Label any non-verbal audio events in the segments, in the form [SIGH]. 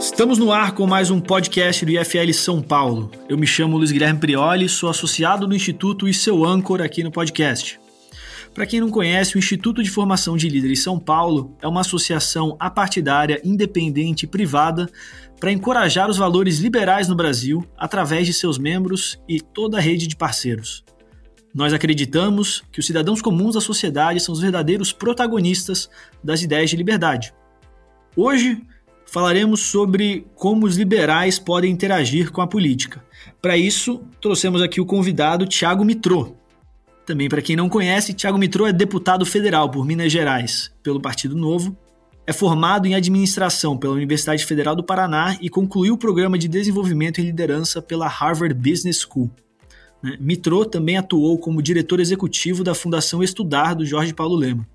Estamos no ar com mais um podcast do IFL São Paulo. Eu me chamo Luiz Guilherme Prioli, sou associado do Instituto e seu âncora aqui no podcast. Para quem não conhece, o Instituto de Formação de Líderes São Paulo é uma associação apartidária, independente e privada para encorajar os valores liberais no Brasil através de seus membros e toda a rede de parceiros. Nós acreditamos que os cidadãos comuns da sociedade são os verdadeiros protagonistas das ideias de liberdade. Hoje, falaremos sobre como os liberais podem interagir com a política. Para isso, trouxemos aqui o convidado Tiago Mitrô. Também, para quem não conhece, Tiago Mitrô é deputado federal por Minas Gerais, pelo Partido Novo, é formado em administração pela Universidade Federal do Paraná e concluiu o programa de desenvolvimento em liderança pela Harvard Business School. Né? Mitrô também atuou como diretor executivo da Fundação Estudar do Jorge Paulo Lema.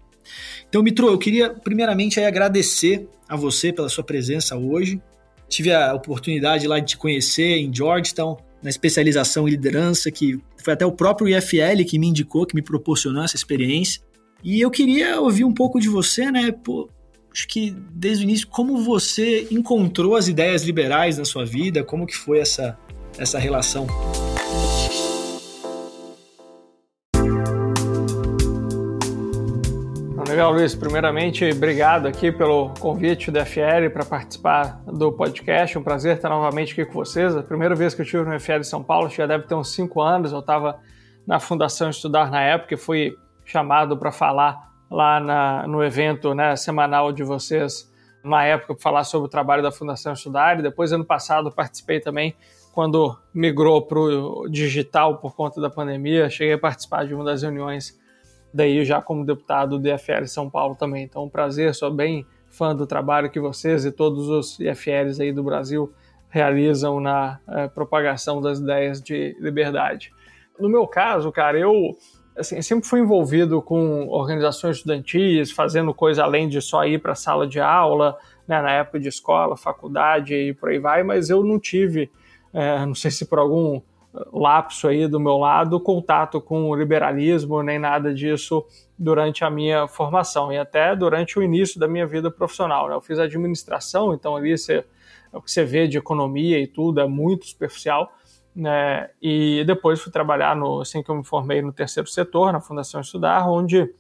Então, Mitro, eu queria primeiramente agradecer a você pela sua presença hoje. Tive a oportunidade lá de te conhecer em Georgetown, na especialização em liderança, que foi até o próprio IFL que me indicou, que me proporcionou essa experiência. E eu queria ouvir um pouco de você, né? Pô, acho que desde o início, como você encontrou as ideias liberais na sua vida, como que foi essa, essa relação? Legal, Luiz. Primeiramente, obrigado aqui pelo convite do FL para participar do podcast. Um prazer estar novamente aqui com vocês. A primeira vez que eu estive no FL São Paulo, já deve ter uns cinco anos. Eu estava na Fundação Estudar na época e fui chamado para falar lá na, no evento né, semanal de vocês na época para falar sobre o trabalho da Fundação Estudar. E depois, ano passado, participei também quando migrou para o digital por conta da pandemia. Cheguei a participar de uma das reuniões daí já como deputado do IFL São Paulo também. Então, um prazer, sou bem fã do trabalho que vocês e todos os IFLs aí do Brasil realizam na é, propagação das ideias de liberdade. No meu caso, cara, eu assim, sempre fui envolvido com organizações estudantis, fazendo coisa além de só ir para a sala de aula, né, na época de escola, faculdade e por aí vai, mas eu não tive, é, não sei se por algum lapso aí do meu lado, contato com o liberalismo, nem nada disso durante a minha formação e até durante o início da minha vida profissional. Né? Eu fiz administração, então ali você, o que você vê de economia e tudo é muito superficial. Né? E depois fui trabalhar, no, assim que eu me formei, no terceiro setor, na Fundação Estudar, onde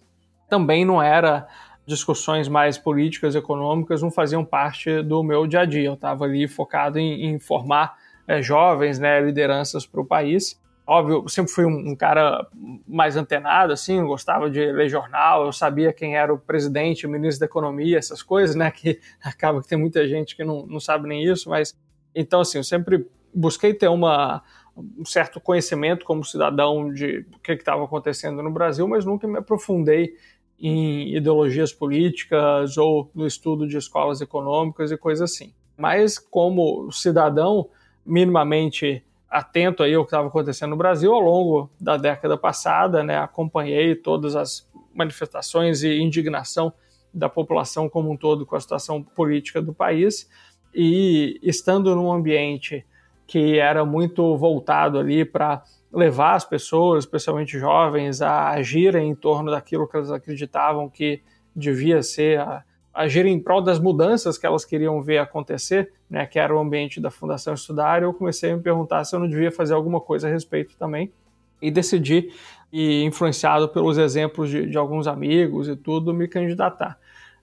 também não era discussões mais políticas, econômicas, não faziam parte do meu dia a dia. Eu estava ali focado em, em formar é, jovens, né, lideranças para o país. Óbvio, sempre fui um, um, cara mais antenado, assim, gostava de ler jornal, eu sabia quem era o presidente, o ministro da economia, essas coisas, né, que [LAUGHS] acaba que tem muita gente que não, não sabe nem isso, mas então, assim, eu sempre busquei ter uma, um certo conhecimento como cidadão de o que estava acontecendo no Brasil, mas nunca me aprofundei em ideologias políticas ou no estudo de escolas econômicas e coisas assim. Mas como cidadão, minimamente atento aí ao que estava acontecendo no Brasil ao longo da década passada, né? Acompanhei todas as manifestações e indignação da população como um todo com a situação política do país e estando num ambiente que era muito voltado ali para levar as pessoas, especialmente jovens, a agirem em torno daquilo que elas acreditavam que devia ser a, agir em prol das mudanças que elas queriam ver acontecer, né, que era o ambiente da Fundação Estudar, eu comecei a me perguntar se eu não devia fazer alguma coisa a respeito também, e decidi, e influenciado pelos exemplos de, de alguns amigos e tudo, me candidatar.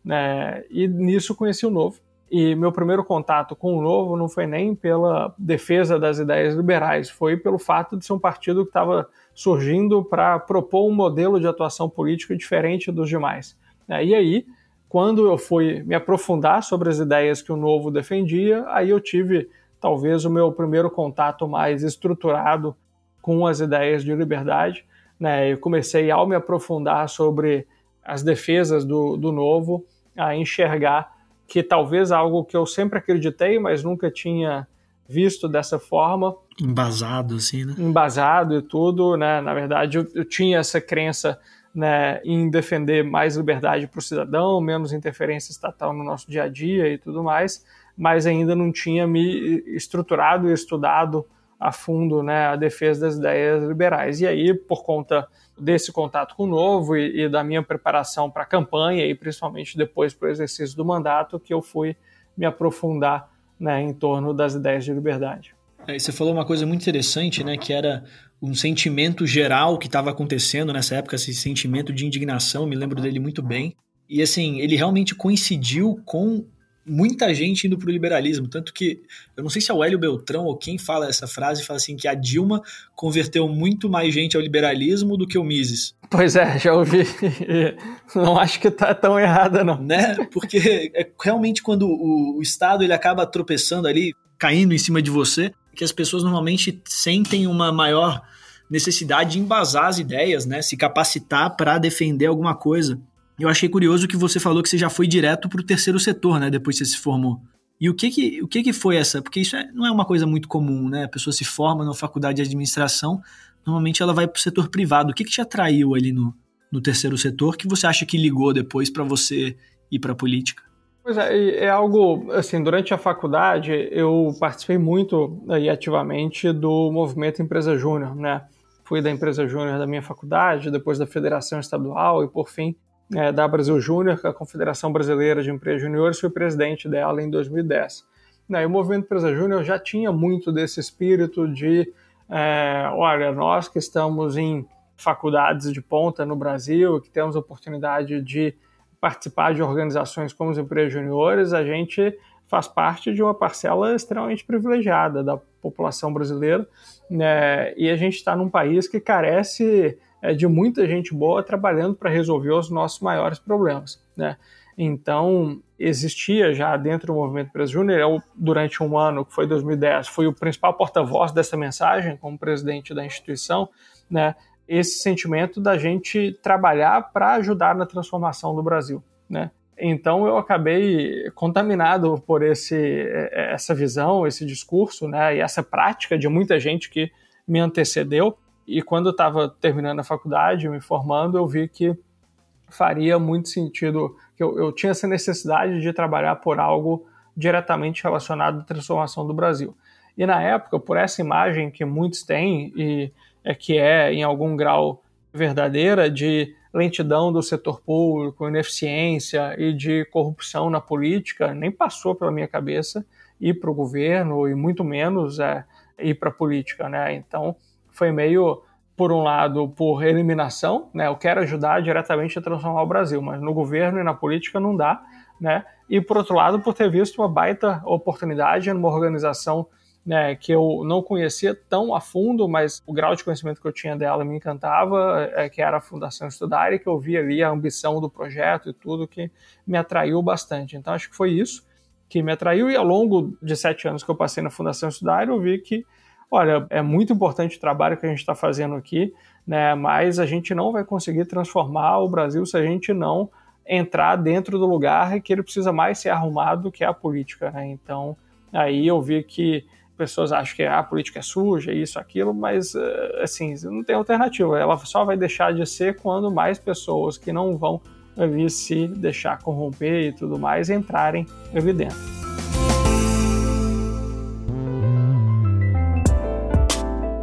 Né, e nisso conheci o Novo. E meu primeiro contato com o Novo não foi nem pela defesa das ideias liberais, foi pelo fato de ser um partido que estava surgindo para propor um modelo de atuação política diferente dos demais. Né, e aí, quando eu fui me aprofundar sobre as ideias que o Novo defendia, aí eu tive talvez o meu primeiro contato mais estruturado com as ideias de liberdade. Né? Eu comecei, ao me aprofundar sobre as defesas do, do Novo, a enxergar que talvez algo que eu sempre acreditei, mas nunca tinha visto dessa forma. Embasado, assim, né? Embasado e tudo, né? Na verdade, eu, eu tinha essa crença né, em defender mais liberdade para o cidadão, menos interferência estatal no nosso dia a dia e tudo mais, mas ainda não tinha me estruturado e estudado a fundo né, a defesa das ideias liberais. E aí, por conta desse contato com o novo e, e da minha preparação para a campanha e principalmente depois para o exercício do mandato, que eu fui me aprofundar né, em torno das ideias de liberdade. É, você falou uma coisa muito interessante, né, que era um sentimento geral que estava acontecendo nessa época, esse sentimento de indignação, me lembro dele muito bem. E assim, ele realmente coincidiu com muita gente indo para o liberalismo. Tanto que, eu não sei se é o Hélio Beltrão ou quem fala essa frase, fala assim que a Dilma converteu muito mais gente ao liberalismo do que o Mises. Pois é, já ouvi. [LAUGHS] Não acho que tá tão errada, não. Né? Porque é realmente quando o, o Estado ele acaba tropeçando ali, caindo em cima de você, que as pessoas normalmente sentem uma maior necessidade de embasar as ideias, né? Se capacitar para defender alguma coisa. Eu achei curioso que você falou que você já foi direto para o terceiro setor, né? Depois que você se formou. E o que que, o que que foi essa? Porque isso é, não é uma coisa muito comum, né? A pessoa se forma na faculdade de administração, normalmente ela vai para o setor privado. O que que te atraiu ali no, no terceiro setor que você acha que ligou depois para você ir para a política? Pois é, é algo, assim, durante a faculdade eu participei muito aí ativamente do movimento Empresa Júnior, né? Fui da Empresa Júnior da minha faculdade, depois da Federação Estadual e, por fim, é, da Brasil Júnior, a Confederação Brasileira de Empresas Juniores, fui presidente dela em 2010. Né, e o movimento Empresa Júnior já tinha muito desse espírito de, é, olha, nós que estamos em faculdades de ponta no Brasil, que temos a oportunidade de participar de organizações como os empresas juniores, a gente faz parte de uma parcela extremamente privilegiada da população brasileira, né? e a gente está num país que carece é, de muita gente boa trabalhando para resolver os nossos maiores problemas. Né? Então, existia já dentro do movimento Empresa Júnior, eu, durante um ano, que foi 2010, fui o principal porta-voz dessa mensagem como presidente da instituição, né? Esse sentimento da gente trabalhar para ajudar na transformação do Brasil, né? Então eu acabei contaminado por esse, essa visão, esse discurso, né, e essa prática de muita gente que me antecedeu. E quando eu estava terminando a faculdade, me formando, eu vi que faria muito sentido, que eu, eu tinha essa necessidade de trabalhar por algo diretamente relacionado à transformação do Brasil. E na época, por essa imagem que muitos têm, e é que é em algum grau verdadeira, de lentidão do setor público, ineficiência e de corrupção na política, nem passou pela minha cabeça ir para o governo e muito menos é, ir para a política. Né? Então, foi meio, por um lado, por eliminação, né? eu quero ajudar diretamente a transformar o Brasil, mas no governo e na política não dá. Né? E, por outro lado, por ter visto uma baita oportunidade numa organização né, que eu não conhecia tão a fundo, mas o grau de conhecimento que eu tinha dela me encantava, é, que era a Fundação Estudar, e que eu via ali a ambição do projeto e tudo que me atraiu bastante. Então, acho que foi isso que me atraiu, e ao longo de sete anos que eu passei na Fundação Estudar, eu vi que, olha, é muito importante o trabalho que a gente está fazendo aqui, né, mas a gente não vai conseguir transformar o Brasil se a gente não entrar dentro do lugar que ele precisa mais ser arrumado, que é a política. Né? Então, aí eu vi que pessoas acham que a política é suja, isso, aquilo, mas eh, assim, não tem alternativa. Ela só vai deixar de ser quando mais pessoas que não vão ali se deixar corromper e tudo mais entrarem ali dentro.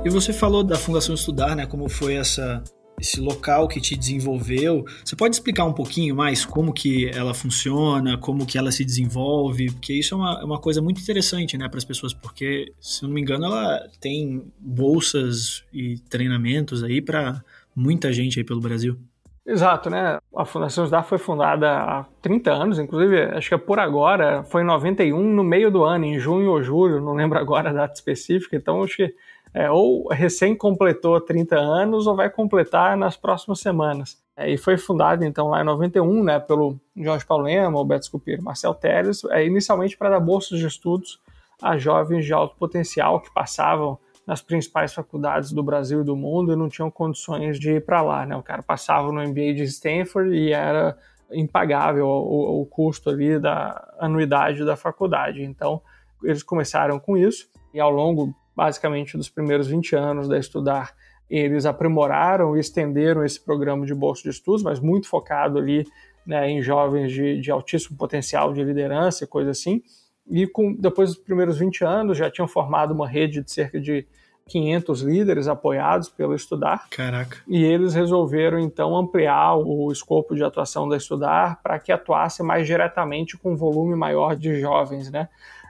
E você falou da Fundação Estudar, né? Como foi essa esse local que te desenvolveu. Você pode explicar um pouquinho mais como que ela funciona, como que ela se desenvolve? Porque isso é uma, é uma coisa muito interessante, né, para as pessoas, porque, se não me engano, ela tem bolsas e treinamentos aí para muita gente aí pelo Brasil. Exato, né? A Fundação SDAR foi fundada há 30 anos, inclusive, acho que é por agora, foi em 91, no meio do ano, em junho ou julho, não lembro agora a data específica, então acho que é, ou recém completou 30 anos ou vai completar nas próximas semanas. É, e foi fundado então lá em 91, né, pelo Jorge Paulo Lema, Alberto Scupir Marcel Teres, é, inicialmente para dar bolsas de estudos a jovens de alto potencial que passavam nas principais faculdades do Brasil e do mundo e não tinham condições de ir para lá. Né? O cara passava no MBA de Stanford e era impagável o, o custo ali da anuidade da faculdade. Então, eles começaram com isso e ao longo basicamente dos primeiros 20 anos da Estudar, eles aprimoraram e estenderam esse programa de bolsa de estudos, mas muito focado ali né, em jovens de, de altíssimo potencial de liderança e coisa assim. E com, depois dos primeiros 20 anos já tinham formado uma rede de cerca de 500 líderes apoiados pelo Estudar. Caraca. E eles resolveram então ampliar o escopo de atuação da Estudar para que atuasse mais diretamente com um volume maior de jovens, né?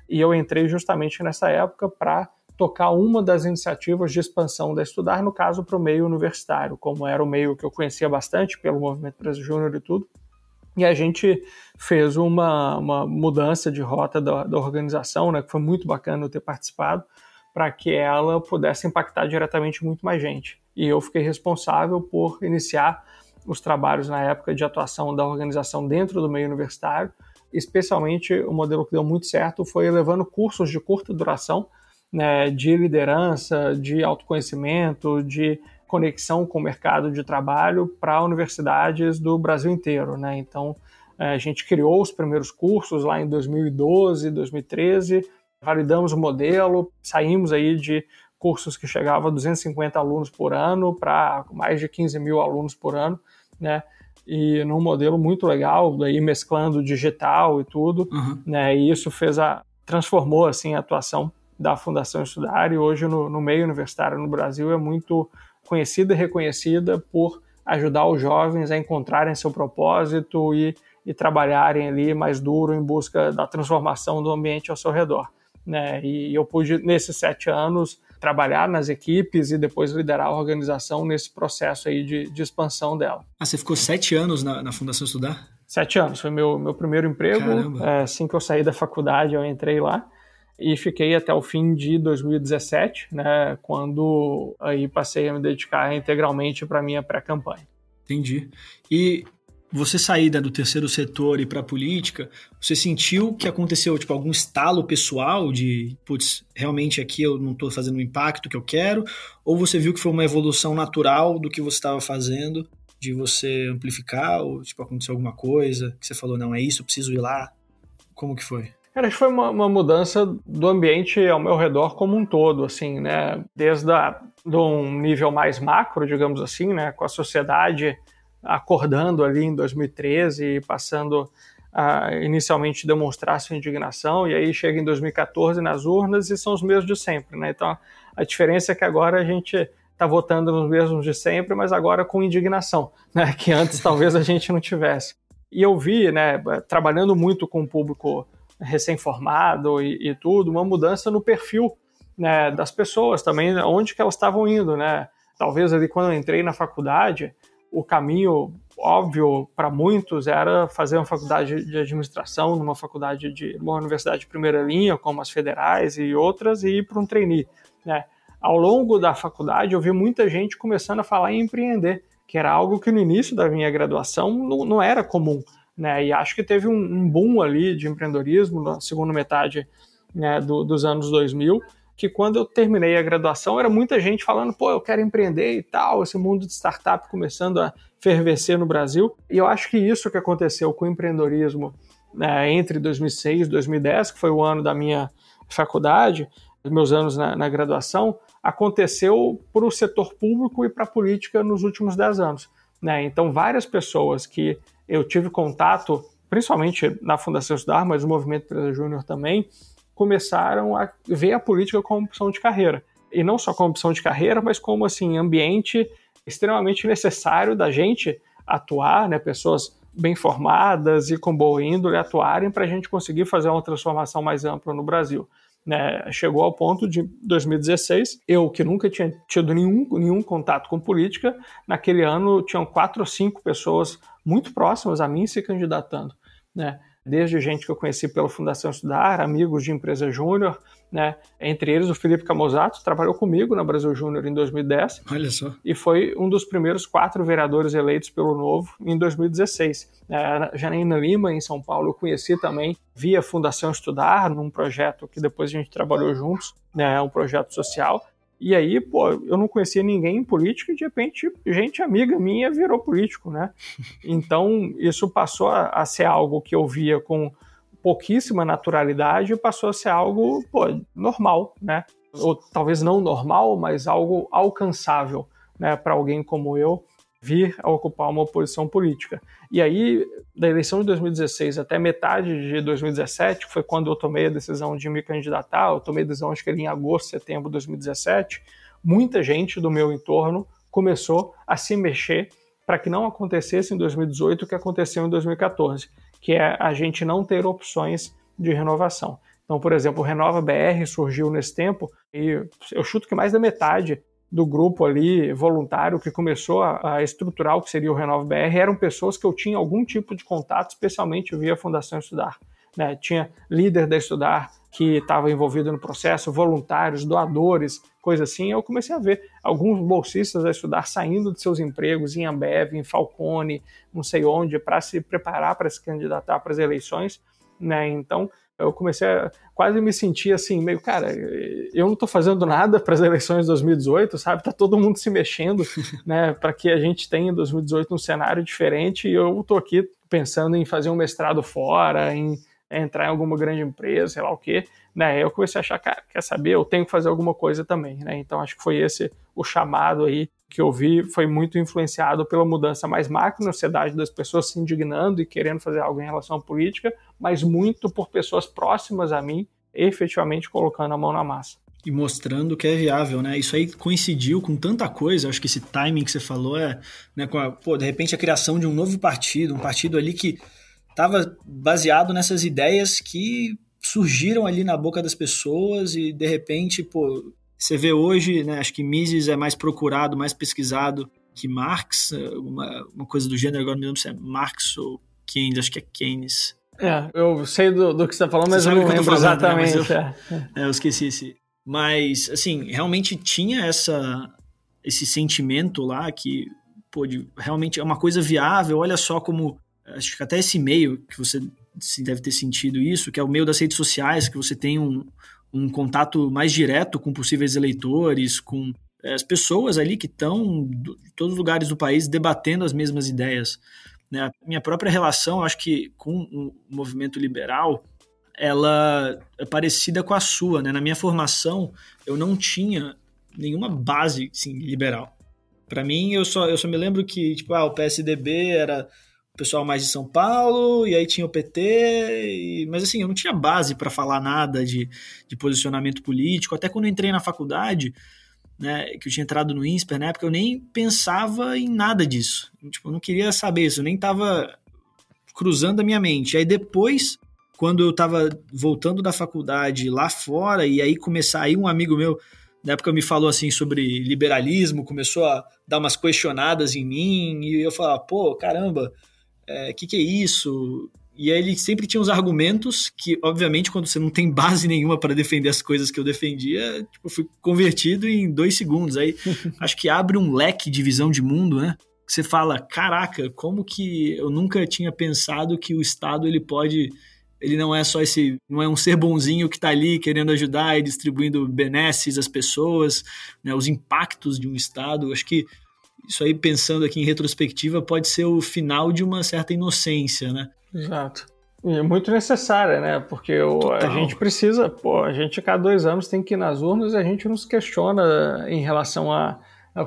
E eu entrei justamente nessa época para tocar uma das iniciativas de expansão da Estudar, no caso para o meio universitário, como era o meio que eu conhecia bastante pelo movimento Brasil Júnior e tudo. E a gente fez uma, uma mudança de rota da, da organização, né, que foi muito bacana eu ter participado, para que ela pudesse impactar diretamente muito mais gente. E eu fiquei responsável por iniciar os trabalhos na época de atuação da organização dentro do meio universitário. Especialmente, o modelo que deu muito certo foi levando cursos de curta duração né, de liderança, de autoconhecimento, de conexão com o mercado de trabalho para universidades do Brasil inteiro. Né? Então, é, a gente criou os primeiros cursos lá em 2012, 2013, validamos o modelo, saímos aí de cursos que chegavam a 250 alunos por ano para mais de 15 mil alunos por ano, né? E num modelo muito legal, daí mesclando digital e tudo, uhum. né? E isso fez a transformou assim a atuação da Fundação Estudar e hoje no, no meio universitário no Brasil é muito conhecida e reconhecida por ajudar os jovens a encontrarem seu propósito e, e trabalharem ali mais duro em busca da transformação do ambiente ao seu redor. Né? E eu pude, nesses sete anos, trabalhar nas equipes e depois liderar a organização nesse processo aí de, de expansão dela. Ah, você ficou sete anos na, na Fundação Estudar? Sete anos, foi meu, meu primeiro emprego. É, assim que eu saí da faculdade, eu entrei lá e fiquei até o fim de 2017, né, quando aí passei a me dedicar integralmente para minha pré-campanha. Entendi. E você sair do terceiro setor e para a política, você sentiu que aconteceu tipo algum estalo pessoal de, putz, realmente aqui eu não estou fazendo o impacto que eu quero, ou você viu que foi uma evolução natural do que você estava fazendo, de você amplificar, ou tipo aconteceu alguma coisa que você falou não é isso, eu preciso ir lá, como que foi? Cara, acho que foi uma, uma, mudança do ambiente ao meu redor como um todo, assim, né? Desde a, de um nível mais macro, digamos assim, né? Com a sociedade acordando ali em 2013 e passando a inicialmente demonstrar sua indignação, e aí chega em 2014 nas urnas e são os mesmos de sempre, né? Então, a diferença é que agora a gente está votando nos mesmos de sempre, mas agora com indignação, [LAUGHS] né? Que antes talvez a gente não tivesse. E eu vi, né, trabalhando muito com o público recém-formado e, e, tudo, uma mudança no perfil né, das pessoas também, onde que elas estavam indo, né? Talvez ali quando eu entrei na faculdade, o caminho óbvio para muitos era fazer uma faculdade de administração numa faculdade de uma universidade de primeira linha, como as federais e outras, e ir para um trainee, né? Ao longo da faculdade, eu vi muita gente começando a falar em empreender, que era algo que no início da minha graduação não, não era comum. Né? E acho que teve um, um boom ali de empreendedorismo na segunda metade né, do, dos anos 2000, que quando eu terminei a graduação era muita gente falando, pô, eu quero empreender e tal, esse mundo de startup começando a fervescer no Brasil. E eu acho que isso que aconteceu com o empreendedorismo né, entre 2006 e 2010, que foi o ano da minha faculdade, meus anos na, na graduação, aconteceu para o setor público e para a política nos últimos 10 anos. Né? Então, várias pessoas que eu tive contato, principalmente na Fundação Estudar, mas o Movimento Empresa Júnior também, começaram a ver a política como opção de carreira. E não só como opção de carreira, mas como assim ambiente extremamente necessário da gente atuar, né, pessoas bem formadas e com boa índole atuarem para a gente conseguir fazer uma transformação mais ampla no Brasil. Né, chegou ao ponto de 2016, eu que nunca tinha tido nenhum, nenhum contato com política, naquele ano tinham quatro ou cinco pessoas muito próximas a mim se candidatando, né? Desde gente que eu conheci pela Fundação Estudar, amigos de empresa júnior, né? Entre eles o Felipe Camozato, trabalhou comigo na Brasil Júnior em 2010. Olha só. E foi um dos primeiros quatro vereadores eleitos pelo Novo em 2016. É, Janaína Lima, em São Paulo, eu conheci também via Fundação Estudar, num projeto que depois a gente trabalhou juntos, né? Um projeto social. E aí, pô, eu não conhecia ninguém em política e de repente gente amiga minha virou político, né? [LAUGHS] Então isso passou a, a ser algo que eu via com pouquíssima naturalidade e passou a ser algo pô, normal, né? Ou talvez não normal, mas algo alcançável, né? Para alguém como eu vir a ocupar uma posição política. E aí, da eleição de 2016 até metade de 2017, que foi quando eu tomei a decisão de me candidatar, eu tomei a decisão acho que ali em agosto, setembro de 2017, muita gente do meu entorno começou a se mexer para que não acontecesse em 2018 o que aconteceu em 2014, que é a gente não ter opções de renovação. Então, por exemplo, o Renova BR surgiu nesse tempo e eu chuto que mais da metade do grupo ali voluntário que começou a, a, estruturar o que seria o Renova BR eram pessoas que eu tinha algum tipo de contato, especialmente via Fundação Estudar. Né? Tinha líder da Estudar que estava envolvido no processo, voluntários, doadores, coisa assim. Eu comecei a ver alguns bolsistas da Estudar saindo de seus empregos em Ambev, em Falcone, não sei onde, para se preparar para se candidatar para as eleições. Né? Então, eu comecei a quase me sentir assim, meio, cara, eu não estou fazendo nada para as eleições de 2018, sabe? Tá todo mundo se mexendo, [LAUGHS] né, para que a gente tenha em 2018 um cenário diferente e eu estou aqui pensando em fazer um mestrado fora, em entrar em alguma grande empresa, sei lá o quê, né? Eu comecei a achar, cara, quer saber, eu tenho que fazer alguma coisa também, né? Então acho que foi esse o chamado aí que eu vi, foi muito influenciado pela mudança mais macro na sociedade das pessoas se indignando e querendo fazer algo em relação à política, mas muito por pessoas próximas a mim, efetivamente colocando a mão na massa e mostrando que é viável, né? Isso aí coincidiu com tanta coisa, acho que esse timing que você falou é, né, com a, pô, de repente a criação de um novo partido, um partido ali que estava baseado nessas ideias que surgiram ali na boca das pessoas e de repente, pô, você vê hoje, né, acho que Mises é mais procurado, mais pesquisado que Marx, uma, uma coisa do gênero, agora não me lembro se é Marx ou Keynes, acho que é Keynes. É, eu sei do, do que você está falando, mas eu não lembro exatamente. Né? Eu, é. é, eu esqueci esse. Mas, assim, realmente tinha essa, esse sentimento lá que, pô, de, realmente é uma coisa viável, olha só como acho que até esse meio que você deve ter sentido isso, que é o meio das redes sociais, que você tem um, um contato mais direto com possíveis eleitores, com é, as pessoas ali que estão de todos os lugares do país debatendo as mesmas ideias. Né? A minha própria relação, acho que com o movimento liberal, ela é parecida com a sua. Né? Na minha formação, eu não tinha nenhuma base assim, liberal. Para mim, eu só, eu só me lembro que tipo, ah, o PSDB era o pessoal mais de São Paulo, e aí tinha o PT, e, mas assim, eu não tinha base para falar nada de, de posicionamento político. Até quando entrei na faculdade, né, que eu tinha entrado no INSPER na época, eu nem pensava em nada disso. Tipo, eu não queria saber isso, eu nem estava cruzando a minha mente. Aí depois, quando eu estava voltando da faculdade lá fora, e aí começar aí um amigo meu na época me falou assim sobre liberalismo, começou a dar umas questionadas em mim, e eu falava, pô, caramba, é, que, que é isso? E aí ele sempre tinha uns argumentos que, obviamente, quando você não tem base nenhuma para defender as coisas que eu defendia, tipo, eu fui convertido em dois segundos. Aí [LAUGHS] acho que abre um leque de visão de mundo, né? Você fala, caraca, como que eu nunca tinha pensado que o Estado ele pode ele não é só esse, não é um ser bonzinho que está ali querendo ajudar e distribuindo benesses às pessoas, né, os impactos de um Estado. Acho que isso aí, pensando aqui em retrospectiva, pode ser o final de uma certa inocência, né? Exato. E é muito necessária, né? Porque o, a gente precisa, pô, a gente a cada dois anos tem que ir nas urnas e a gente nos questiona em relação a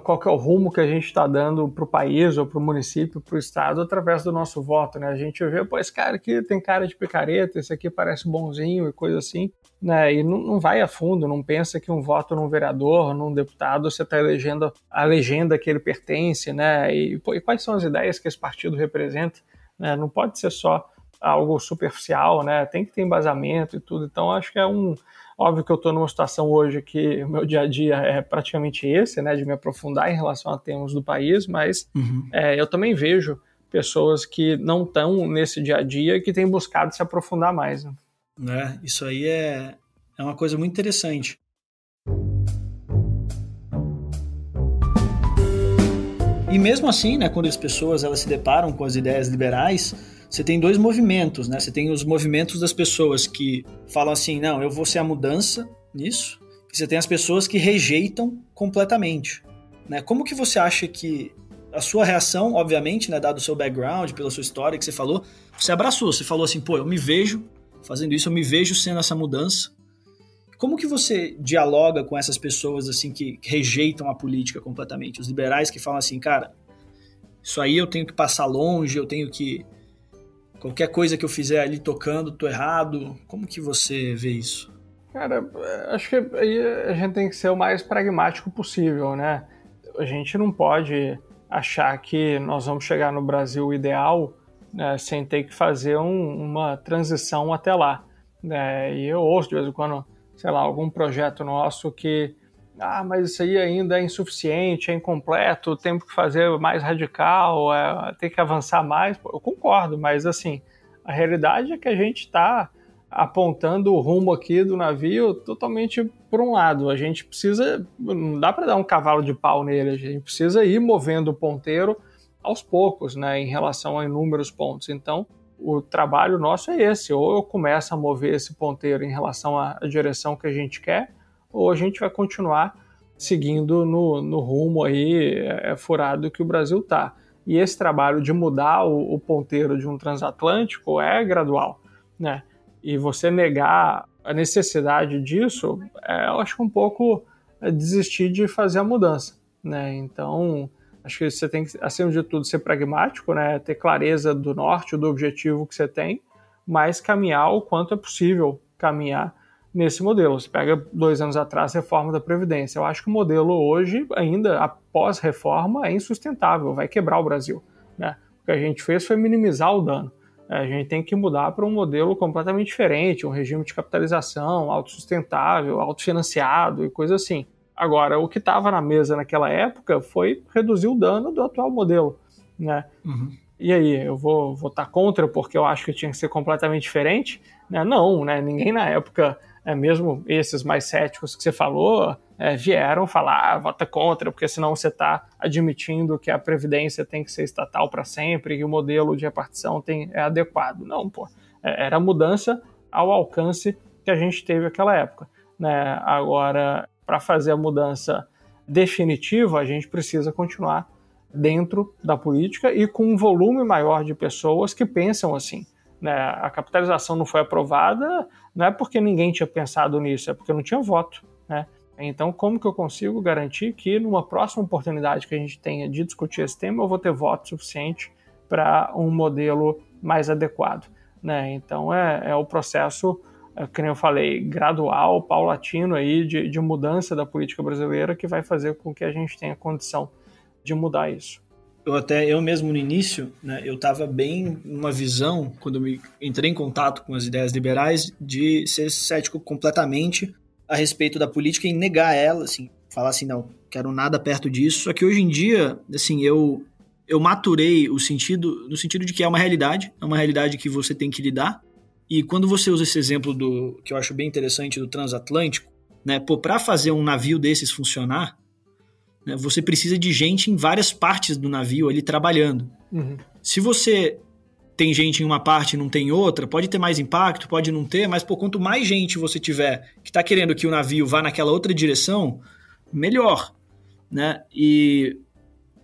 qual que é o rumo que a gente está dando para o país ou para o município, para o estado, através do nosso voto, né? A gente vê, pô, esse cara aqui tem cara de picareta, esse aqui parece bonzinho e coisa assim, né? E não, não vai a fundo, não pensa que um voto num vereador, num deputado, você está elegendo a legenda que ele pertence, né? E, pô, e quais são as ideias que esse partido representa? Né? Não pode ser só algo superficial, né? Tem que ter embasamento e tudo. Então, acho que é um Óbvio que eu estou numa situação hoje que o meu dia a dia é praticamente esse, né, de me aprofundar em relação a temas do país, mas uhum. é, eu também vejo pessoas que não estão nesse dia a dia que têm buscado se aprofundar mais. Né? É, isso aí é, é uma coisa muito interessante. E mesmo assim, né, quando as pessoas elas se deparam com as ideias liberais, você tem dois movimentos, né? Você tem os movimentos das pessoas que falam assim, não, eu vou ser a mudança nisso, e você tem as pessoas que rejeitam completamente, né? Como que você acha que a sua reação, obviamente, né, dado o seu background, pela sua história que você falou, você abraçou, você falou assim, pô, eu me vejo fazendo isso, eu me vejo sendo essa mudança. Como que você dialoga com essas pessoas assim que rejeitam a política completamente? Os liberais que falam assim, cara, isso aí eu tenho que passar longe, eu tenho que qualquer coisa que eu fizer ali tocando, tô errado. Como que você vê isso? Cara, acho que aí a gente tem que ser o mais pragmático possível, né? A gente não pode achar que nós vamos chegar no Brasil ideal né, sem ter que fazer um, uma transição até lá. Né? E eu ouço de vez em quando, sei lá, algum projeto nosso que, ah, mas isso aí ainda é insuficiente, é incompleto, temos que fazer mais radical, é, tem que avançar mais. Eu concordo, mas assim, a realidade é que a gente está apontando o rumo aqui do navio totalmente por um lado. A gente precisa, não dá para dar um cavalo de pau nele, a gente precisa ir movendo o ponteiro aos poucos, né, em relação a inúmeros pontos. Então, o trabalho nosso é esse: ou eu começo a mover esse ponteiro em relação à direção que a gente quer, ou a gente vai continuar seguindo no, no rumo aí é, furado que o Brasil está. E esse trabalho de mudar o, o ponteiro de um transatlântico é gradual, né? e você negar a necessidade disso, é, eu acho um pouco é desistir de fazer a mudança, né? Então, acho que você tem que, acima de tudo, ser pragmático, né? Ter clareza do norte, do objetivo que você tem, mas caminhar o quanto é possível caminhar nesse modelo. Você pega dois anos atrás a reforma da Previdência. Eu acho que o modelo hoje, ainda após reforma, é insustentável, vai quebrar o Brasil. Né? O que a gente fez foi minimizar o dano. É, a gente tem que mudar para um modelo completamente diferente, um regime de capitalização autossustentável, autofinanciado e coisa assim. Agora, o que estava na mesa naquela época foi reduzir o dano do atual modelo, né? Uhum. E aí, eu vou votar contra porque eu acho que tinha que ser completamente diferente? Né? Não, né? Ninguém na época, é, mesmo esses mais céticos que você falou, é, vieram falar, ah, vota contra, porque senão você está admitindo que a Previdência tem que ser estatal para sempre, que o modelo de repartição tem, é adequado. Não, pô. É, era mudança ao alcance que a gente teve naquela época. Né? Agora, para fazer a mudança definitiva, a gente precisa continuar dentro da política e com um volume maior de pessoas que pensam assim. Né? A capitalização não foi aprovada, não é porque ninguém tinha pensado nisso, é porque não tinha voto. Né? Então, como que eu consigo garantir que numa próxima oportunidade que a gente tenha de discutir esse tema, eu vou ter voto suficiente para um modelo mais adequado? Né? Então, é, é o processo, como eu falei, gradual, paulatino aí de, de mudança da política brasileira que vai fazer com que a gente tenha condição de mudar isso eu até eu mesmo no início, né, eu estava bem numa visão quando me entrei em contato com as ideias liberais de ser cético completamente a respeito da política e negar ela, assim, falar assim, não, quero nada perto disso. Só que hoje em dia, assim, eu eu maturei o sentido no sentido de que é uma realidade, é uma realidade que você tem que lidar. E quando você usa esse exemplo do que eu acho bem interessante do transatlântico, né, pô, para fazer um navio desses funcionar, né, você precisa de gente em várias partes do navio ali trabalhando. Uhum. Se você tem gente em uma parte e não tem outra, pode ter mais impacto, pode não ter, mas por quanto mais gente você tiver que está querendo que o navio vá naquela outra direção, melhor, né? E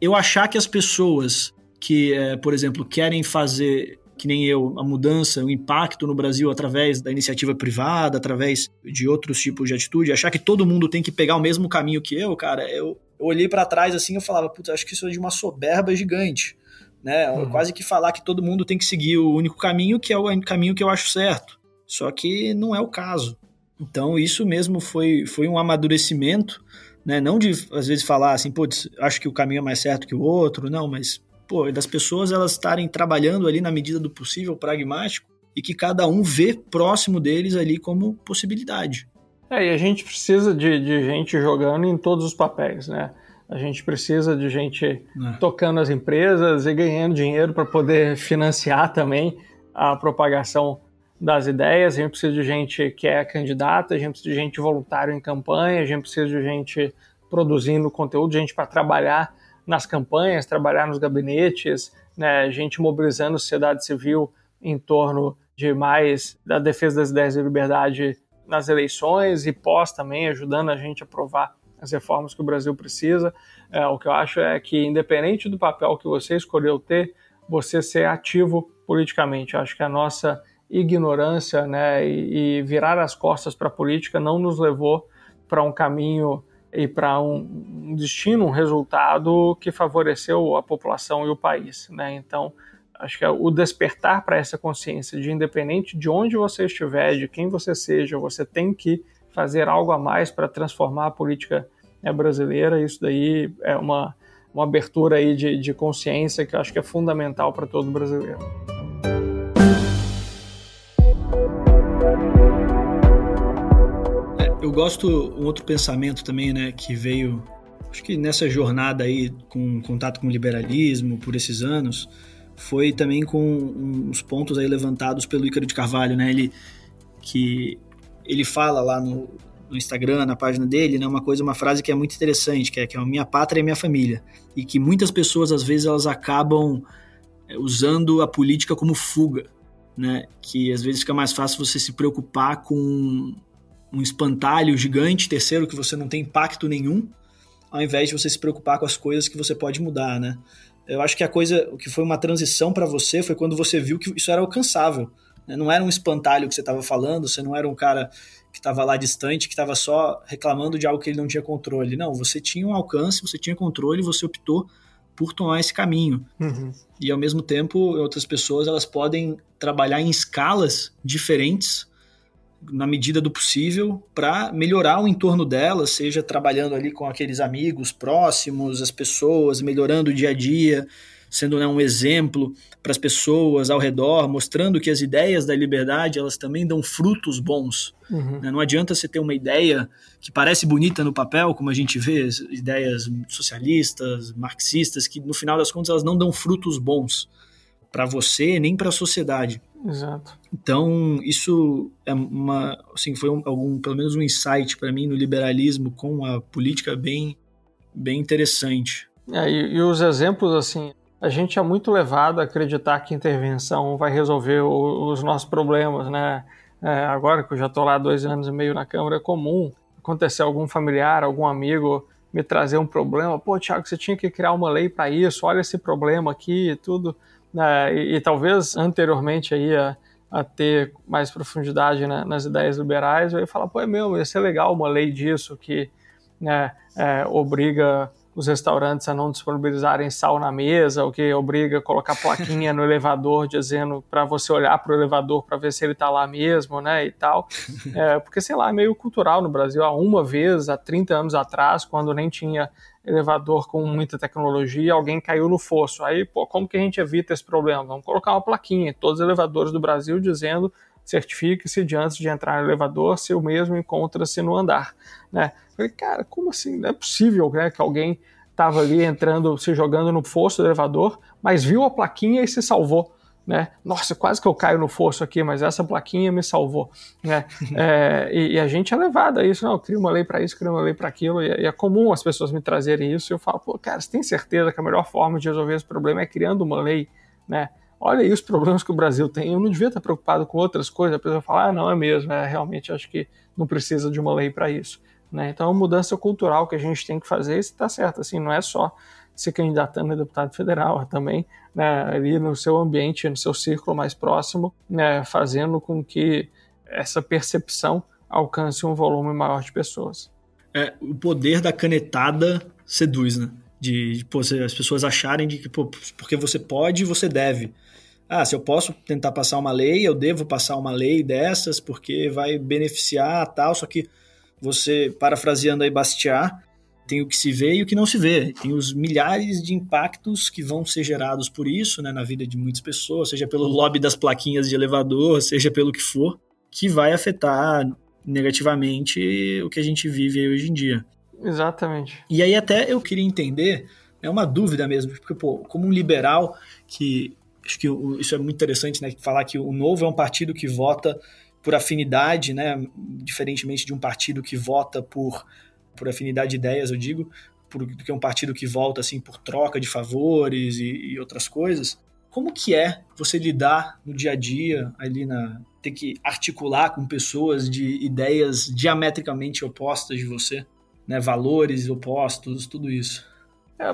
eu achar que as pessoas que, é, por exemplo, querem fazer que nem eu, a mudança, o impacto no Brasil através da iniciativa privada, através de outros tipos de atitude, achar que todo mundo tem que pegar o mesmo caminho que eu, cara, eu, eu olhei para trás assim e falava, putz, acho que isso é de uma soberba gigante né? Uhum. Quase que falar que todo mundo tem que seguir o único caminho, que é o caminho que eu acho certo. Só que não é o caso. Então, isso mesmo foi, foi um amadurecimento, né? Não de, às vezes, falar assim, pô, acho que o caminho é mais certo que o outro, não, mas, pô, das pessoas elas estarem trabalhando ali na medida do possível, pragmático, e que cada um vê próximo deles ali como possibilidade. É, e a gente precisa de, de gente jogando em todos os papéis, né? A gente precisa de gente é. tocando as empresas e ganhando dinheiro para poder financiar também a propagação das ideias. A gente precisa de gente que é candidata, a gente precisa de gente voluntária em campanha, a gente precisa de gente produzindo conteúdo, gente para trabalhar nas campanhas, trabalhar nos gabinetes, né, gente mobilizando a sociedade civil em torno de mais da defesa das ideias de liberdade nas eleições e pós também, ajudando a gente a aprovar as reformas que o Brasil precisa. É, o que eu acho é que, independente do papel que você escolheu ter, você ser ativo politicamente. Eu acho que a nossa ignorância né, e, e virar as costas para a política não nos levou para um caminho e para um, destino, um resultado que favoreceu a população e o país. Né? Então, acho que é o despertar para essa consciência de independente de onde você estiver, de quem você seja, você tem que fazer algo a mais para transformar a política né, brasileira. Isso daí é uma, uma abertura aí de, de consciência que eu acho que é fundamental para todo brasileiro. Eu gosto um outro pensamento também, né, que veio, acho que nessa jornada aí com contato com o liberalismo por esses anos, foi também com os pontos aí levantados pelo Ícaro de Carvalho, né? Ele que ele fala lá no, no Instagram, na página dele, né, uma coisa, uma frase que é muito interessante, que é que é a minha pátria é minha família, e que muitas pessoas às vezes elas acabam é, usando a política como fuga, né, que às vezes fica mais fácil você se preocupar com um espantalho gigante, terceiro que você não tem impacto nenhum, ao invés de você se preocupar com as coisas que você pode mudar, né? Eu acho que a coisa, o que foi uma transição para você foi quando você viu que isso era alcançável. Né? Não era um espantalho que você estava falando, você não era um cara que estava lá distante, que estava só reclamando de algo que ele não tinha controle. Não, você tinha um alcance, você tinha controle, você optou por tomar esse caminho. Uhum. E ao mesmo tempo, outras pessoas elas podem trabalhar em escalas diferentes na medida do possível para melhorar o entorno delas, seja trabalhando ali com aqueles amigos próximos, as pessoas, melhorando o dia a dia, sendo né, um exemplo para as pessoas ao redor, mostrando que as ideias da liberdade elas também dão frutos bons. Uhum. Né? Não adianta você ter uma ideia que parece bonita no papel, como a gente vê, ideias socialistas, marxistas, que no final das contas elas não dão frutos bons para você nem para a sociedade. Exato. Então, isso é uma, assim, foi um, algum, pelo menos um insight para mim no liberalismo com a política bem, bem interessante. É, e, e, os exemplos, assim, a gente é muito levado a acreditar que intervenção vai resolver o, os nossos problemas, né? É, agora que eu já estou lá dois anos e meio na Câmara, é comum acontecer algum familiar, algum amigo me trazer um problema. Pô, Tiago, você tinha que criar uma lei para isso, olha esse problema aqui e tudo. É, e, e, talvez anteriormente aí a, a ter mais profundidade né, nas ideias liberais, eu ia falar, pô, é meu, ia ser legal uma lei disso que né, é, obriga os restaurantes a não disponibilizarem sal na mesa, o que obriga a colocar plaquinha no [LAUGHS] elevador dizendo para você olhar para o elevador para ver se ele está lá mesmo, né, e tal. É, porque, sei lá, é meio cultural no Brasil. Há uma vez, há 30 anos atrás, quando nem tinha elevador com muita tecnologia, alguém caiu no fosso. Aí, pô, como que a gente evita esse problema? Vamos colocar uma plaquinha em todos os elevadores do Brasil dizendo certifique-se de antes de entrar no elevador se o mesmo encontra-se no andar, né? Falei, cara, como assim? Não é possível né, que alguém estava ali entrando, se jogando no fosso do elevador, mas viu a plaquinha e se salvou. Né? Nossa, quase que eu caio no fosso aqui, mas essa plaquinha me salvou. Né? [LAUGHS] é, e, e, a gente é levado a isso, não, eu crio uma lei para isso, crio uma lei para aquilo, e, e, é comum as pessoas me trazerem isso, e eu falo, pô, cara, você tem certeza que a melhor forma de resolver esse problema é criando uma lei, né? Olha aí os problemas que o Brasil tem, eu não devia estar preocupado com outras coisas, a pessoa fala, ah, não, é mesmo, é, realmente acho que não precisa de uma lei para isso. Né? Então, é uma mudança cultural que a gente tem que fazer, e está certo, assim, não é só se candidatando a deputado federal, é também né, ali no seu ambiente, no seu círculo mais próximo, né, fazendo com que essa percepção alcance um volume maior de pessoas. É, o poder da canetada seduz, né? De, de pô, as pessoas acharem de que pô, porque você pode, você deve. Ah, se eu posso tentar passar uma lei, eu devo passar uma lei dessas porque vai beneficiar tal, só que você, parafraseando aí Bastiat, tem o que se vê e o que não se vê. Tem os milhares de impactos que vão ser gerados por isso né, na vida de muitas pessoas, seja pelo lobby das plaquinhas de elevador, seja pelo que for, que vai afetar negativamente o que a gente vive hoje em dia. Exatamente. E aí até eu queria entender, é uma dúvida mesmo, porque pô, como um liberal que acho que isso é muito interessante, né, falar que o Novo é um partido que vota por afinidade, né, diferentemente de um partido que vota por, por afinidade de ideias, eu digo, por, do que um partido que volta assim por troca de favores e, e, outras coisas. Como que é você lidar no dia a dia ali na ter que articular com pessoas de ideias diametricamente opostas de você, né, valores opostos, tudo isso? É,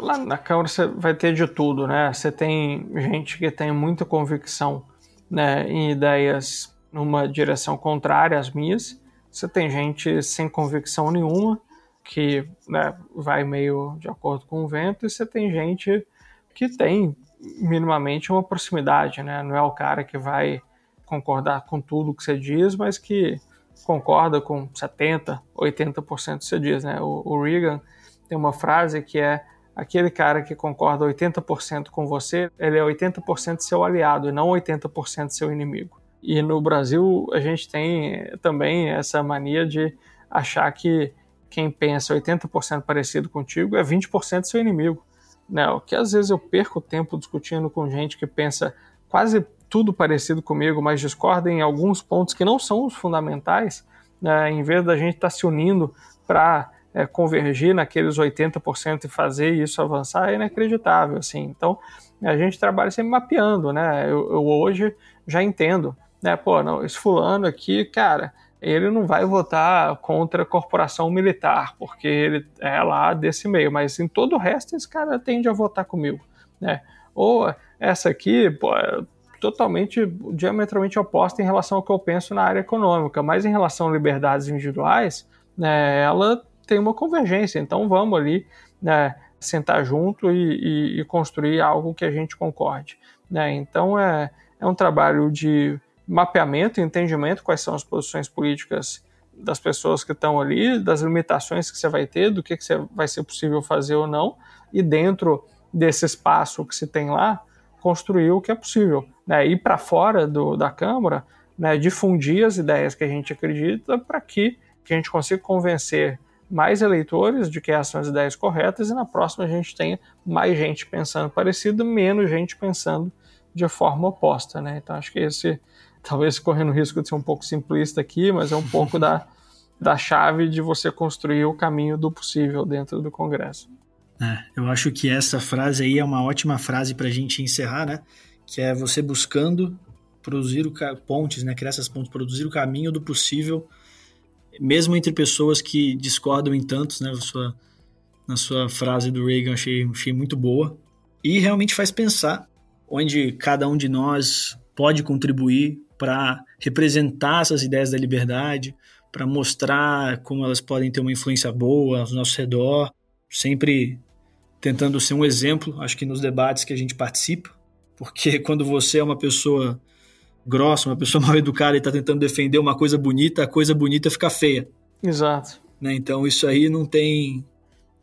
lá na Câmara você vai ter de tudo, né? Você tem gente que tem muita convicção né, em ideias numa direção contrária às minhas. Você tem gente sem convicção nenhuma, que né, vai meio de acordo com o vento, e você tem gente que tem minimamente uma proximidade, né? Não é o cara que vai concordar com tudo que você diz, mas que concorda com 70%, 80% você diz, né? O, o Reagan tem uma frase que é aquele cara que concorda 80% com você, ele é 80% seu aliado e não 80% seu inimigo. E no Brasil a gente tem também essa mania de achar que quem pensa 80% parecido contigo é 20% seu inimigo. Né? O que às vezes eu perco tempo discutindo com gente que pensa quase tudo parecido comigo, mas discorda em alguns pontos que não são os fundamentais, né? em vez da gente estar tá se unindo para é, convergir naqueles 80% e fazer isso avançar, é inacreditável. Assim. Então, a gente trabalha sempre mapeando. Né? Eu, eu hoje já entendo. Né? Pô, não, esse fulano aqui, cara, ele não vai votar contra a corporação militar, porque ele é lá desse meio, mas em todo o resto esse cara tende a votar comigo, né? Ou essa aqui, pô, é totalmente, diametralmente oposta em relação ao que eu penso na área econômica, mas em relação a liberdades individuais, né, ela tem uma convergência, então vamos ali né, sentar junto e, e, e construir algo que a gente concorde. Né? Então é, é um trabalho de mapeamento entendimento quais são as posições políticas das pessoas que estão ali, das limitações que você vai ter, do que, que você vai ser possível fazer ou não, e dentro desse espaço que se tem lá, construir o que é possível. Né? Ir para fora do, da Câmara, né? difundir as ideias que a gente acredita para que, que a gente consiga convencer mais eleitores de que essas são as ideias corretas e na próxima a gente tenha mais gente pensando parecido, menos gente pensando de forma oposta. Né? Então acho que esse [LAUGHS] talvez correndo o risco de ser um pouco simplista aqui, mas é um pouco da, [LAUGHS] da chave de você construir o caminho do possível dentro do Congresso. É, eu acho que essa frase aí é uma ótima frase para a gente encerrar, né? Que é você buscando produzir o pontes, né? Criar essas pontes, produzir o caminho do possível, mesmo entre pessoas que discordam em tantos, né? Na sua, na sua frase do Reagan, achei, achei muito boa. E realmente faz pensar onde cada um de nós pode contribuir para representar essas ideias da liberdade, para mostrar como elas podem ter uma influência boa ao nosso redor, sempre tentando ser um exemplo, acho que nos debates que a gente participa, porque [LAUGHS] quando você é uma pessoa grossa, uma pessoa [LAUGHS] mal educada e está tentando defender uma coisa bonita, a coisa bonita fica feia. Exato. Né? Então isso aí não tem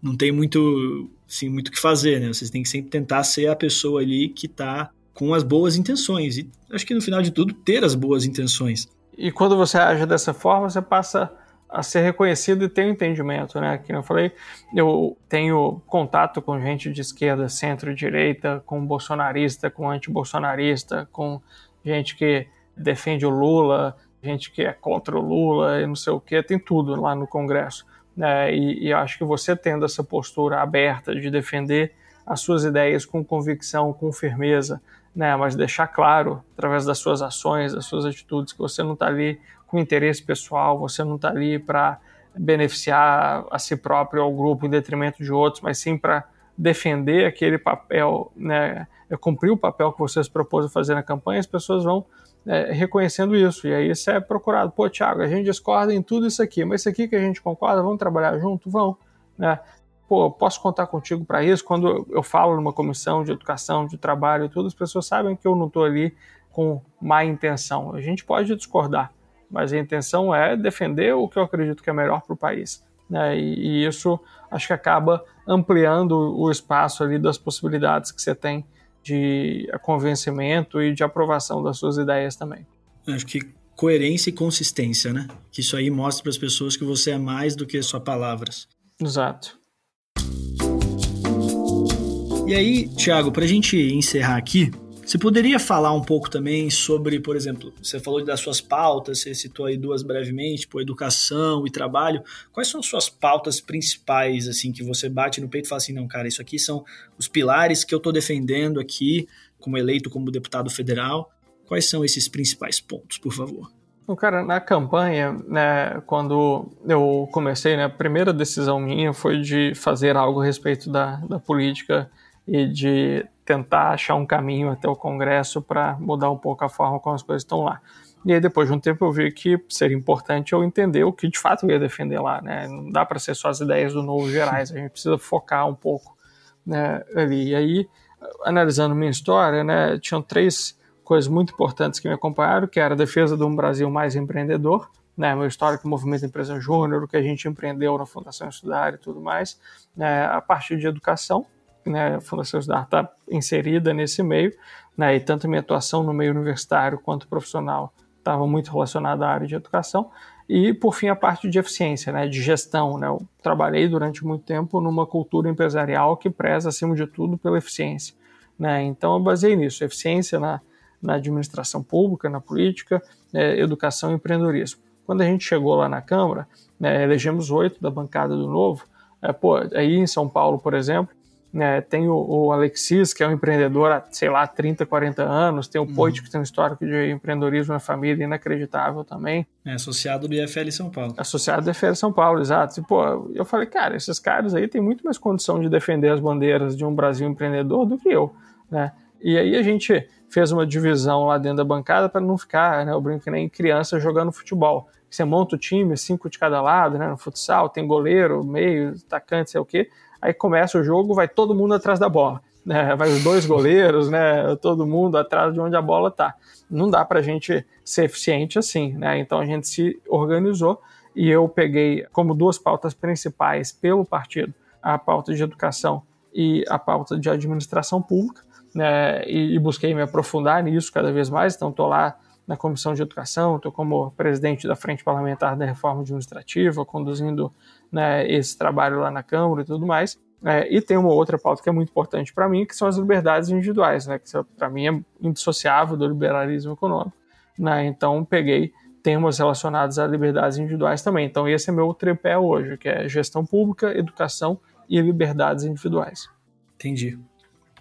não tem muito assim, muito o que fazer, né? Vocês têm que sempre tentar ser a pessoa ali que está com as boas intenções. E acho que no final de tudo, ter as boas intenções. E quando você age dessa forma, você passa a ser reconhecido e ter um entendimento, né? Que eu falei, eu tenho contato com gente de esquerda, centro-direita, com bolsonarista, com anti-bolsonarista, com gente que defende o Lula, gente que é contra o Lula e não sei o que, tem tudo lá no Congresso. Né? E, e acho que você tendo essa postura aberta de defender as suas ideias com convicção, com firmeza, né? Mas deixar claro, através das suas ações, das suas atitudes, que você não está ali com interesse pessoal, você não está ali para beneficiar a si próprio ou ao grupo em detrimento de outros, mas sim para defender aquele papel, né? É cumprir o papel que você se propôs a fazer na campanha, as pessoas vão é, reconhecendo isso. E aí isso é procurado. Pô, Thiago, a gente discorda em tudo isso aqui, mas isso aqui que a gente concorda, vamos trabalhar junto? Vão. Né? pô, posso contar contigo para isso? Quando eu falo numa comissão de educação, de trabalho e tudo, as pessoas sabem que eu não estou ali com má intenção. A gente pode discordar, mas a intenção é defender o que eu acredito que é melhor para o país. Né? E, e, isso acho que acaba ampliando o espaço ali das possibilidades que você tem de convencimento e de aprovação das suas ideias também. Acho que coerência e consistência, né? Que isso aí mostra para as pessoas que você é mais do que só palavras. Exato. E aí, Thiago, para a gente encerrar aqui, você poderia falar um pouco também sobre, por exemplo, você falou das suas pautas, você citou aí duas brevemente, tipo educação e trabalho. Quais são as suas pautas principais, assim, que você bate no peito e fala assim, não, cara, isso aqui são os pilares que eu estou defendendo aqui, como eleito como deputado federal. Quais são esses principais pontos, por favor? Bom, cara, na campanha, né, quando eu comecei, né, a primeira decisão minha foi de fazer algo a respeito da, da política e de tentar achar um caminho até o Congresso para mudar um pouco a forma como as coisas estão lá. E aí, depois de um tempo, eu vi que seria importante eu entender o que de fato eu ia defender lá. Né? Não dá para ser só as ideias do novo gerais, a gente precisa focar um pouco né, ali. E aí, analisando minha história, né, tinham três coisas muito importantes que me acompanharam, que era a defesa de um Brasil mais empreendedor, né, meu histórico no movimento Empresa Júnior, o que a gente empreendeu na Fundação Estudar e tudo mais, né, a partir de educação, né, a Fundação Estudar está inserida nesse meio, né, e tanto minha atuação no meio universitário quanto profissional estava muito relacionada à área de educação, e por fim a parte de eficiência, né, de gestão. Né, eu trabalhei durante muito tempo numa cultura empresarial que preza, acima de tudo, pela eficiência. Né, então eu baseei nisso, eficiência na, na administração pública, na política, né, educação e empreendedorismo. Quando a gente chegou lá na Câmara, né, elegemos oito da bancada do Novo. É, pô, aí em São Paulo, por exemplo, né, tem o, o, Alexis, que é um empreendedor há, sei lá, 30, 40 anos, tem o uhum. Poit, que tem um histórico de empreendedorismo na família inacreditável também. É associado do IFL São Paulo. Associado do IFL São Paulo, exato. E, pô, eu falei, cara, esses caras aí têm muito mais condição de defender as bandeiras de um Brasil empreendedor do que eu, né? E aí a gente fez uma divisão lá dentro da bancada para não ficar, né, eu brinco que nem criança jogando futebol você monta o time, cinco de cada lado, né? No futsal, tem goleiro, meio, atacante, sei o quê. Aí começa o jogo, vai todo mundo atrás da bola. Né? [LAUGHS] Vai os dois goleiros, né? Todo mundo atrás de onde a bola tá. Não dá pra gente ser eficiente assim, né? Então a gente se organizou e eu peguei como duas pautas principais pelo partido a pauta de educação e a pauta de administração pública, né? E, e busquei me aprofundar nisso cada vez mais. Então estou lá na Comissão de Educação, estou como presidente da Frente Parlamentar da Reforma Administrativa, conduzindo né, esse trabalho lá na Câmara e tudo mais. É, e tem uma outra pauta que é muito importante para mim, que são as liberdades individuais, né, que para mim é indissociável do liberalismo econômico. Né, então, peguei temas relacionados a liberdades individuais também. Então, esse é meu tripé hoje, que é gestão pública, educação e liberdades individuais. Entendi.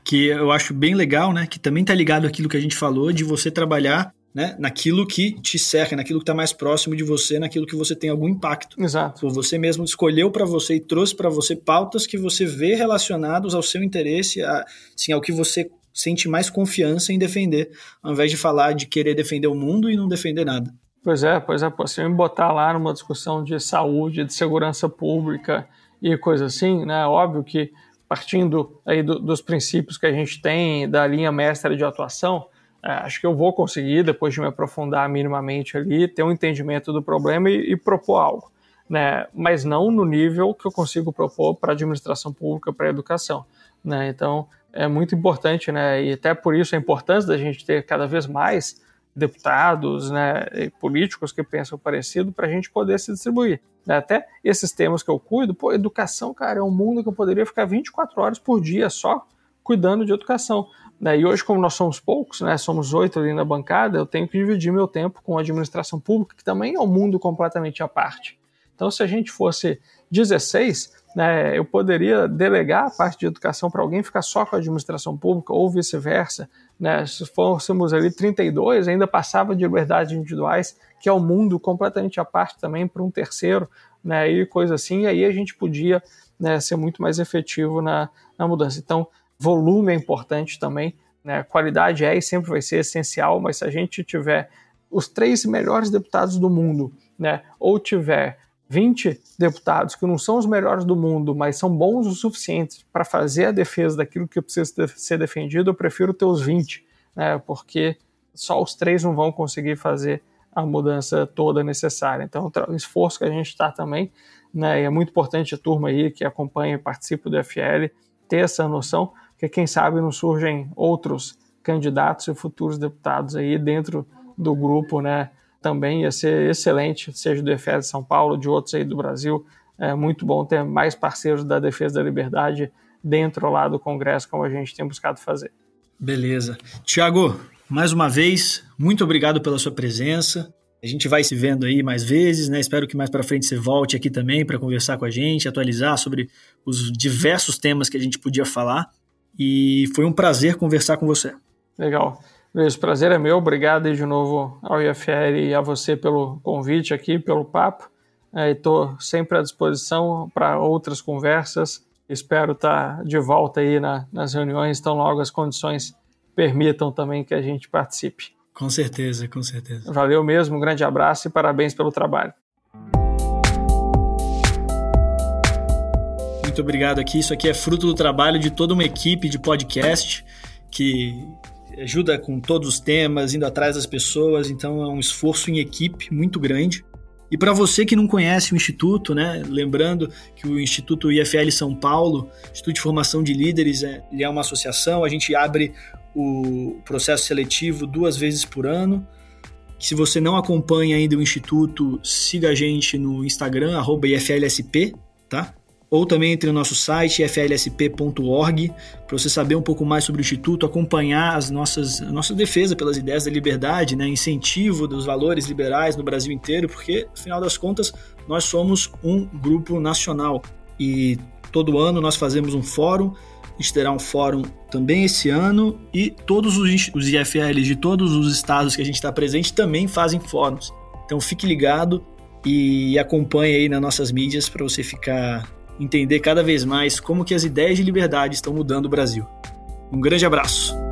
Que eu acho bem legal, né? Que também está ligado àquilo que a gente falou, de você trabalhar né, naquilo que te cerca, naquilo que está mais próximo de você, naquilo que você tem algum impacto. Exato. Você mesmo escolheu para você e trouxe para você pautas que você vê relacionados ao seu interesse, a, assim, ao que você sente mais confiança em defender, ao invés de falar de querer defender o mundo e não defender nada. Pois é, pois é, se eu me botar lá numa discussão de saúde, de segurança pública e coisa assim, né, óbvio que partindo aí do, dos princípios que a gente tem da linha mestra de atuação, é, acho que eu vou conseguir, depois de me aprofundar minimamente ali, ter um entendimento do problema e, e propor algo. Né? Mas não no nível que eu consigo propor para a administração pública, para a educação. Né? Então, é muito importante, né? e até por isso a importância da gente ter cada vez mais deputados né, e políticos que pensam parecido para a gente poder se distribuir. Né? Até esses temas que eu cuido, pô, educação, cara, é um mundo que eu poderia ficar 24 horas por dia só cuidando de educação. Né? E hoje, como nós somos poucos, né, somos oito ali na bancada, eu tenho que dividir meu tempo com a administração pública, que também é um mundo completamente à parte. Então, se a gente fosse 16, né, eu poderia delegar a parte de educação para alguém ficar só com a administração pública, ou vice-versa. Né? Se fôssemos ali 32, ainda passava de liberdades individuais, que é um mundo completamente à parte também para um terceiro, né, e coisa assim, e aí a gente podia né, ser muito mais efetivo na, na mudança. Então, Volume é importante também, né? Qualidade é e sempre vai ser essencial, mas se a gente tiver os três melhores deputados do mundo, né? Ou tiver 20 deputados que não são os melhores do mundo, mas são bons o suficiente para fazer a defesa daquilo que precisa ser defendido, eu prefiro ter os 20, né? Porque só os três não vão conseguir fazer a mudança toda necessária. Então, o esforço que a gente está também, né? É muito importante a turma aí que acompanha e participa do FL ter essa noção, que quem sabe não surgem outros candidatos e futuros deputados aí dentro do grupo, né? Também ia ser excelente, seja do EFE de São Paulo, de outros aí do Brasil. É muito bom ter mais parceiros da defesa da liberdade dentro lá do Congresso, como a gente tem buscado fazer. Beleza. Tiago, mais uma vez, muito obrigado pela sua presença. A gente vai se vendo aí mais vezes, né? Espero que mais para frente você volte aqui também para conversar com a gente, atualizar sobre os diversos temas que a gente podia falar. E foi um prazer conversar com você. Legal. Luiz, o prazer é meu. Obrigado de novo ao IFR e a você pelo convite aqui, pelo papo. Estou é, sempre à disposição para outras conversas. Espero estar de volta aí na, nas reuniões, tão logo as condições permitam também que a gente participe. Com certeza, com certeza. Valeu mesmo, um grande abraço e parabéns pelo trabalho. Muito obrigado aqui. Isso aqui é fruto do trabalho de toda uma equipe de podcast que ajuda com todos os temas, indo atrás das pessoas. Então é um esforço em equipe muito grande. E para você que não conhece o Instituto, né, lembrando que o Instituto IFL São Paulo, Instituto de Formação de Líderes, é, ele é uma associação, a gente abre o processo seletivo duas vezes por ano. Se você não acompanha ainda o Instituto, siga a gente no Instagram, IFLSP, tá? Ou também entre no nosso site flsp.org para você saber um pouco mais sobre o Instituto, acompanhar as nossas, a nossa defesa pelas ideias da liberdade, né, incentivo dos valores liberais no Brasil inteiro, porque, afinal das contas, nós somos um grupo nacional e todo ano nós fazemos um fórum, a gente terá um fórum também esse ano e todos os, os IFLs de todos os estados que a gente está presente também fazem fóruns. Então fique ligado e acompanhe aí nas nossas mídias para você ficar entender cada vez mais como que as ideias de liberdade estão mudando o Brasil. Um grande abraço.